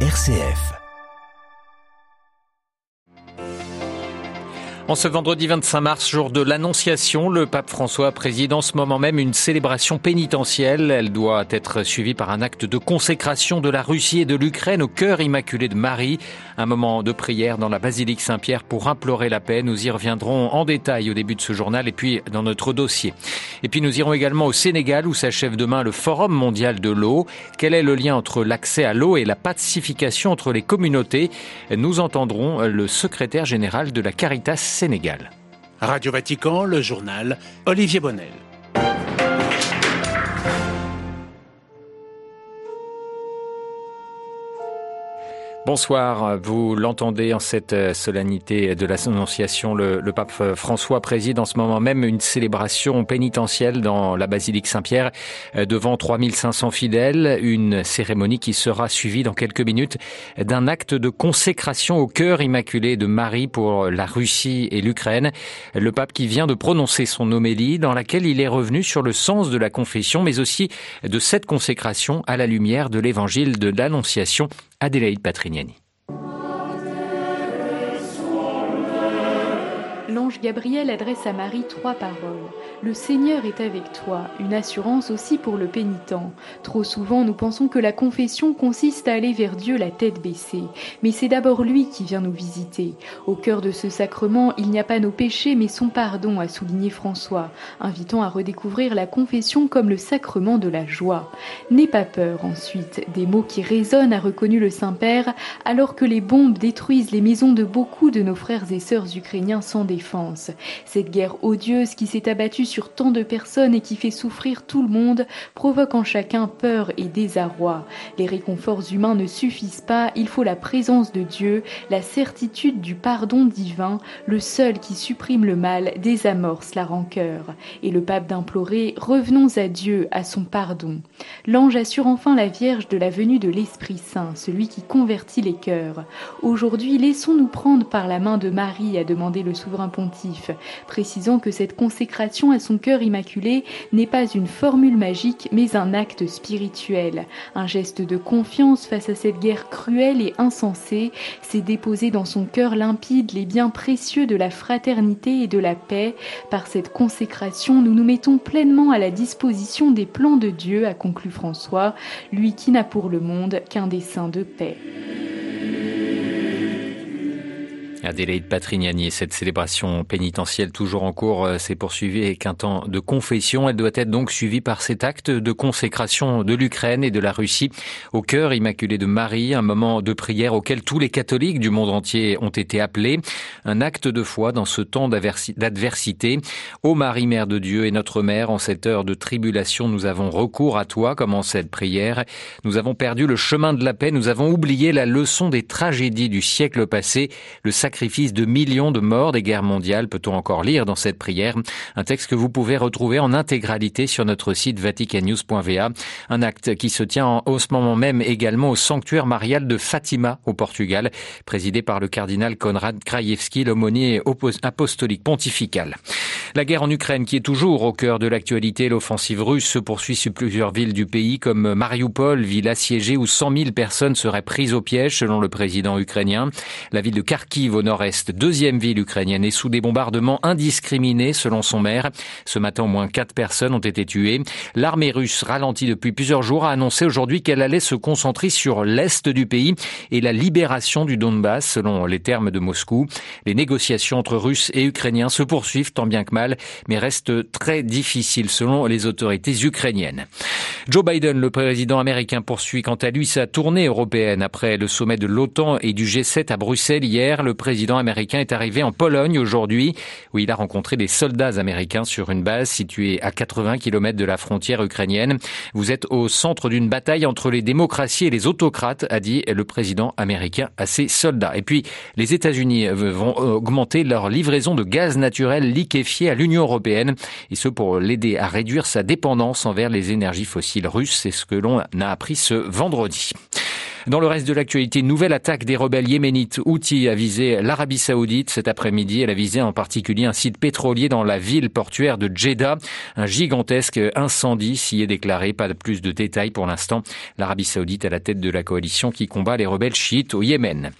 RCF. En ce vendredi 25 mars, jour de l'Annonciation, le pape François préside en ce moment même une célébration pénitentielle. Elle doit être suivie par un acte de consécration de la Russie et de l'Ukraine au cœur immaculé de Marie. Un moment de prière dans la basilique Saint-Pierre pour implorer la paix. Nous y reviendrons en détail au début de ce journal et puis dans notre dossier. Et puis nous irons également au Sénégal où s'achève demain le Forum mondial de l'eau. Quel est le lien entre l'accès à l'eau et la pacification entre les communautés? Nous entendrons le secrétaire général de la Caritas Sénégal. Radio Vatican, le journal Olivier Bonnel. Bonsoir, vous l'entendez en cette euh, solennité de l'Annonciation. Le, pape François préside en ce moment même une célébration pénitentielle dans la basilique Saint-Pierre euh, devant 3500 fidèles, une cérémonie qui sera suivie dans quelques minutes d'un acte de consécration au cœur immaculé de Marie pour la Russie et l'Ukraine. Le pape qui vient de prononcer son homélie dans laquelle il est revenu sur le sens de la confession mais aussi de cette consécration à la lumière de l'évangile de l'Annonciation Adélaïde Patrignani. L'ange Gabriel adresse à Marie trois paroles. Le Seigneur est avec toi, une assurance aussi pour le pénitent. Trop souvent, nous pensons que la confession consiste à aller vers Dieu la tête baissée, mais c'est d'abord lui qui vient nous visiter. Au cœur de ce sacrement, il n'y a pas nos péchés, mais son pardon, a souligné François, invitant à redécouvrir la confession comme le sacrement de la joie. N'aie pas peur, ensuite, des mots qui résonnent, a reconnu le Saint-Père, alors que les bombes détruisent les maisons de beaucoup de nos frères et sœurs ukrainiens sans défense. Cette guerre odieuse qui s'est abattue sur tant de personnes et qui fait souffrir tout le monde provoque en chacun peur et désarroi. Les réconforts humains ne suffisent pas, il faut la présence de Dieu, la certitude du pardon divin, le seul qui supprime le mal, désamorce la rancœur. Et le pape d'implorer Revenons à Dieu, à son pardon. L'ange assure enfin la Vierge de la venue de l'Esprit Saint, celui qui convertit les cœurs. Aujourd'hui, laissons-nous prendre par la main de Marie, a demandé le souverain pontife, précisant que cette consécration à son cœur immaculé n'est pas une formule magique, mais un acte spirituel, un geste de confiance face à cette guerre cruelle et insensée, c'est déposer dans son cœur limpide les biens précieux de la fraternité et de la paix. Par cette consécration, nous nous mettons pleinement à la disposition des plans de Dieu, a conclu François, lui qui n'a pour le monde qu'un dessein de paix. Adélaïde Patrignani, cette célébration pénitentielle toujours en cours s'est poursuivie avec un temps de confession. Elle doit être donc suivie par cet acte de consécration de l'Ukraine et de la Russie au cœur immaculé de Marie, un moment de prière auquel tous les catholiques du monde entier ont été appelés, un acte de foi dans ce temps d'adversité. Ô Marie, Mère de Dieu et notre Mère, en cette heure de tribulation, nous avons recours à toi, comme en cette prière. Nous avons perdu le chemin de la paix, nous avons oublié la leçon des tragédies du siècle passé, le sacrifice de millions de morts des guerres mondiales, peut-on encore lire dans cette prière? Un texte que vous pouvez retrouver en intégralité sur notre site vaticannews.va. Un acte qui se tient en ce moment même également au sanctuaire marial de Fatima au Portugal, présidé par le cardinal Konrad Krajewski, l'aumônier apostolique pontifical. La guerre en Ukraine qui est toujours au cœur de l'actualité, l'offensive russe se poursuit sur plusieurs villes du pays comme Mariupol, ville assiégée où 100 000 personnes seraient prises au piège selon le président ukrainien. La ville de Kharkiv au nord-est, deuxième ville ukrainienne, est sous des bombardements indiscriminés selon son maire. Ce matin, au moins quatre personnes ont été tuées. L'armée russe, ralentie depuis plusieurs jours, a annoncé aujourd'hui qu'elle allait se concentrer sur l'est du pays et la libération du Donbass, selon les termes de Moscou. Les négociations entre Russes et Ukrainiens se poursuivent tant bien que mal, mais restent très difficiles selon les autorités ukrainiennes. Joe Biden, le président américain, poursuit quant à lui sa tournée européenne après le sommet de l'OTAN et du G7 à Bruxelles hier. Le président américain est arrivé en Pologne aujourd'hui, où il a rencontré des soldats américains sur une base située à 80 km de la frontière ukrainienne. Vous êtes au centre d'une bataille entre les démocraties et les autocrates, a dit le président américain à ses soldats. Et puis, les États-Unis vont augmenter leur livraison de gaz naturel liquéfié à l'Union européenne, et ce pour l'aider à réduire sa dépendance envers les énergies fossiles russes. C'est ce que l'on a appris ce vendredi. Dans le reste de l'actualité, nouvelle attaque des rebelles yéménites Houthis a visé l'Arabie Saoudite cet après-midi. Elle a visé en particulier un site pétrolier dans la ville portuaire de Jeddah. Un gigantesque incendie s'y est déclaré. Pas de plus de détails pour l'instant. L'Arabie Saoudite à la tête de la coalition qui combat les rebelles chiites au Yémen.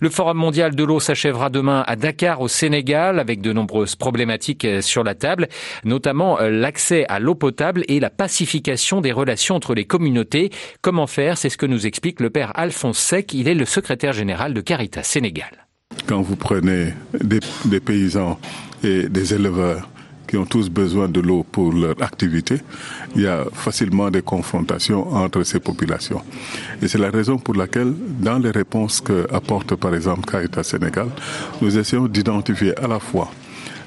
Le Forum mondial de l'eau s'achèvera demain à Dakar au Sénégal avec de nombreuses problématiques sur la table, notamment l'accès à l'eau potable et la pacification des relations entre les communautés. Comment faire? C'est ce que nous explique le père Alphonse Sec. Il est le secrétaire général de Caritas Sénégal. Quand vous prenez des, des paysans et des éleveurs qui ont tous besoin de l'eau pour leur activité, il y a facilement des confrontations entre ces populations. Et c'est la raison pour laquelle, dans les réponses que apporte par exemple Caritas Sénégal, nous essayons d'identifier à la fois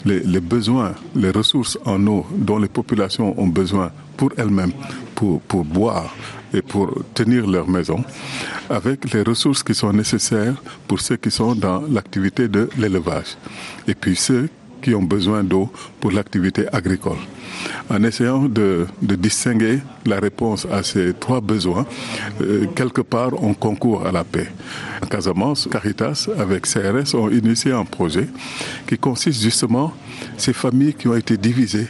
les, besoins, les ressources en eau dont les populations ont besoin pour elles-mêmes, pour, pour boire et pour tenir leur maison, avec les ressources qui sont nécessaires pour ceux qui sont dans l'activité de l'élevage. Et puis ceux qui ont besoin d'eau pour l'activité agricole. En essayant de, distinguer la réponse à ces trois besoins, euh, quelque part on concourt à la paix. Casamance, Caritas avec CRS ont initié un projet qui consiste justement ces familles qui ont été divisées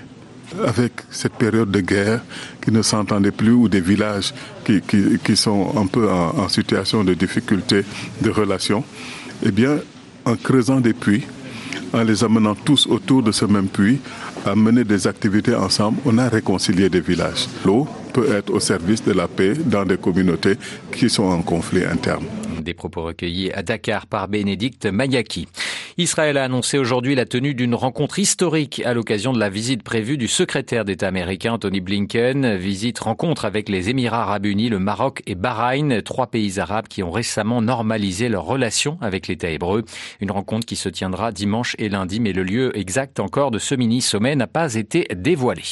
avec cette période de guerre qui ne s'entendaient plus ou des villages qui, sont un peu en, situation de difficulté de relation, eh bien, en creusant des puits, en les amenant tous autour de ce même puits, à mener des activités ensemble, on a réconcilié des villages. L'eau peut être au service de la paix dans des communautés qui sont en conflit interne. Des propos recueillis à Dakar par Bénédicte Mayaki. Israël a annoncé aujourd'hui la tenue d'une rencontre historique à l'occasion de la visite prévue du secrétaire d'État américain Tony Blinken. Visite rencontre avec les Émirats arabes unis, le Maroc et Bahreïn, trois pays arabes qui ont récemment normalisé leurs relations avec l'État hébreu. Une rencontre qui se tiendra dimanche et lundi, mais le lieu exact encore de ce mini-sommet n'a pas été dévoilé.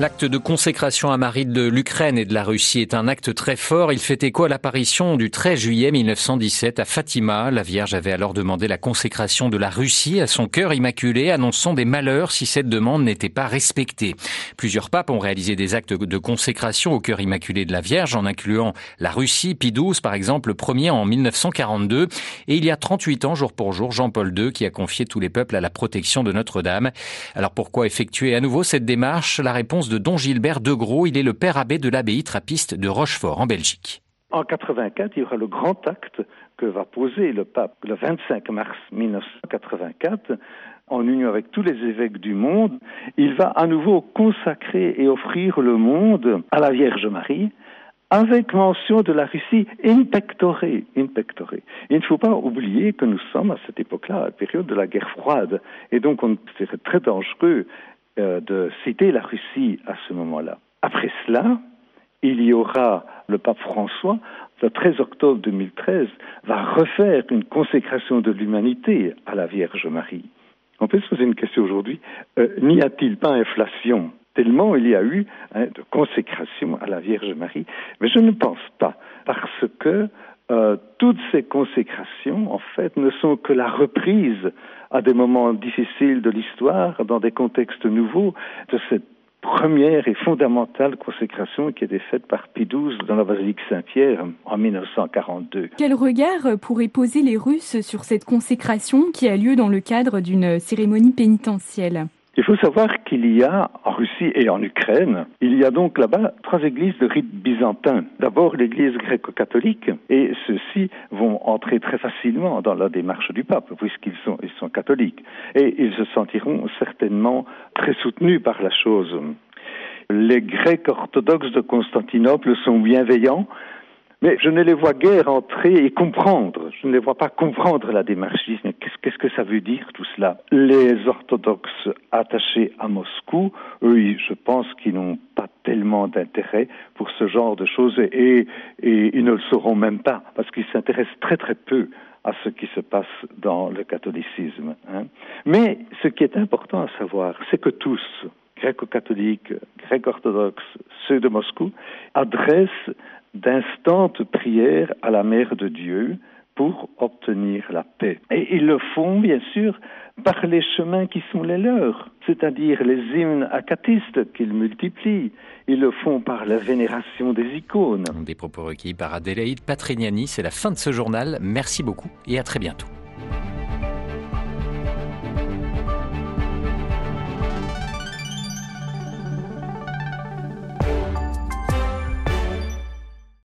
L'acte de consécration à Marie de l'Ukraine et de la Russie est un acte très fort. Il fait écho à l'apparition du 13 juillet 1917 à Fatima. La Vierge avait alors demandé la consécration de la Russie à son cœur immaculé, annonçant des malheurs si cette demande n'était pas respectée. Plusieurs papes ont réalisé des actes de consécration au cœur immaculé de la Vierge, en incluant la Russie, Pie XII par exemple, le premier en 1942. Et il y a 38 ans, jour pour jour, Jean-Paul II qui a confié tous les peuples à la protection de Notre-Dame. Alors pourquoi effectuer à nouveau cette démarche? La réponse de Don Gilbert de Gros. Il est le père abbé de l'abbaye trappiste de Rochefort en Belgique. En 84, il y aura le grand acte que va poser le pape le 25 mars 1984 en union avec tous les évêques du monde. Il va à nouveau consacrer et offrir le monde à la Vierge Marie avec mention de la Russie in pectore. Il ne faut pas oublier que nous sommes à cette époque-là, à la période de la guerre froide, et donc on serait très dangereux euh, de citer la Russie à ce moment-là. Après cela, il y aura le pape François, le 13 octobre 2013, va refaire une consécration de l'humanité à la Vierge Marie. On peut se poser une question aujourd'hui, euh, n'y a-t-il pas inflation? Tellement il y a eu hein, de consécration à la Vierge Marie Mais je ne pense pas, parce que euh, toutes ces consécrations, en fait, ne sont que la reprise à des moments difficiles de l'histoire, dans des contextes nouveaux, de cette première et fondamentale consécration qui a été faite par Pie XII dans la basilique Saint-Pierre en 1942. Quel regard pourraient poser les Russes sur cette consécration qui a lieu dans le cadre d'une cérémonie pénitentielle il faut savoir qu'il y a en Russie et en Ukraine, il y a donc là-bas trois églises de rite byzantin. D'abord l'église gréco-catholique, et ceux-ci vont entrer très facilement dans la démarche du pape, puisqu'ils sont, sont catholiques. Et ils se sentiront certainement très soutenus par la chose. Les Grecs orthodoxes de Constantinople sont bienveillants, mais je ne les vois guère entrer et comprendre. Je ne les vois pas comprendre la démarche. Qu'est-ce, qu'est-ce que ça veut dire tout cela? Les orthodoxes attachés à Moscou, eux, je pense qu'ils n'ont pas tellement d'intérêt pour ce genre de choses et, et ils ne le sauront même pas parce qu'ils s'intéressent très très peu à ce qui se passe dans le catholicisme. Hein. Mais ce qui est important à savoir, c'est que tous, gréco-catholiques, grecs-orthodoxes, ceux de Moscou, adressent d'instantes prières à la Mère de Dieu pour obtenir la paix. Et ils le font, bien sûr, par les chemins qui sont les leurs, c'est-à-dire les hymnes acatistes qu'ils multiplient. Ils le font par la vénération des icônes. Des propos requis par Adélaïde Patrignani. C'est la fin de ce journal. Merci beaucoup et à très bientôt.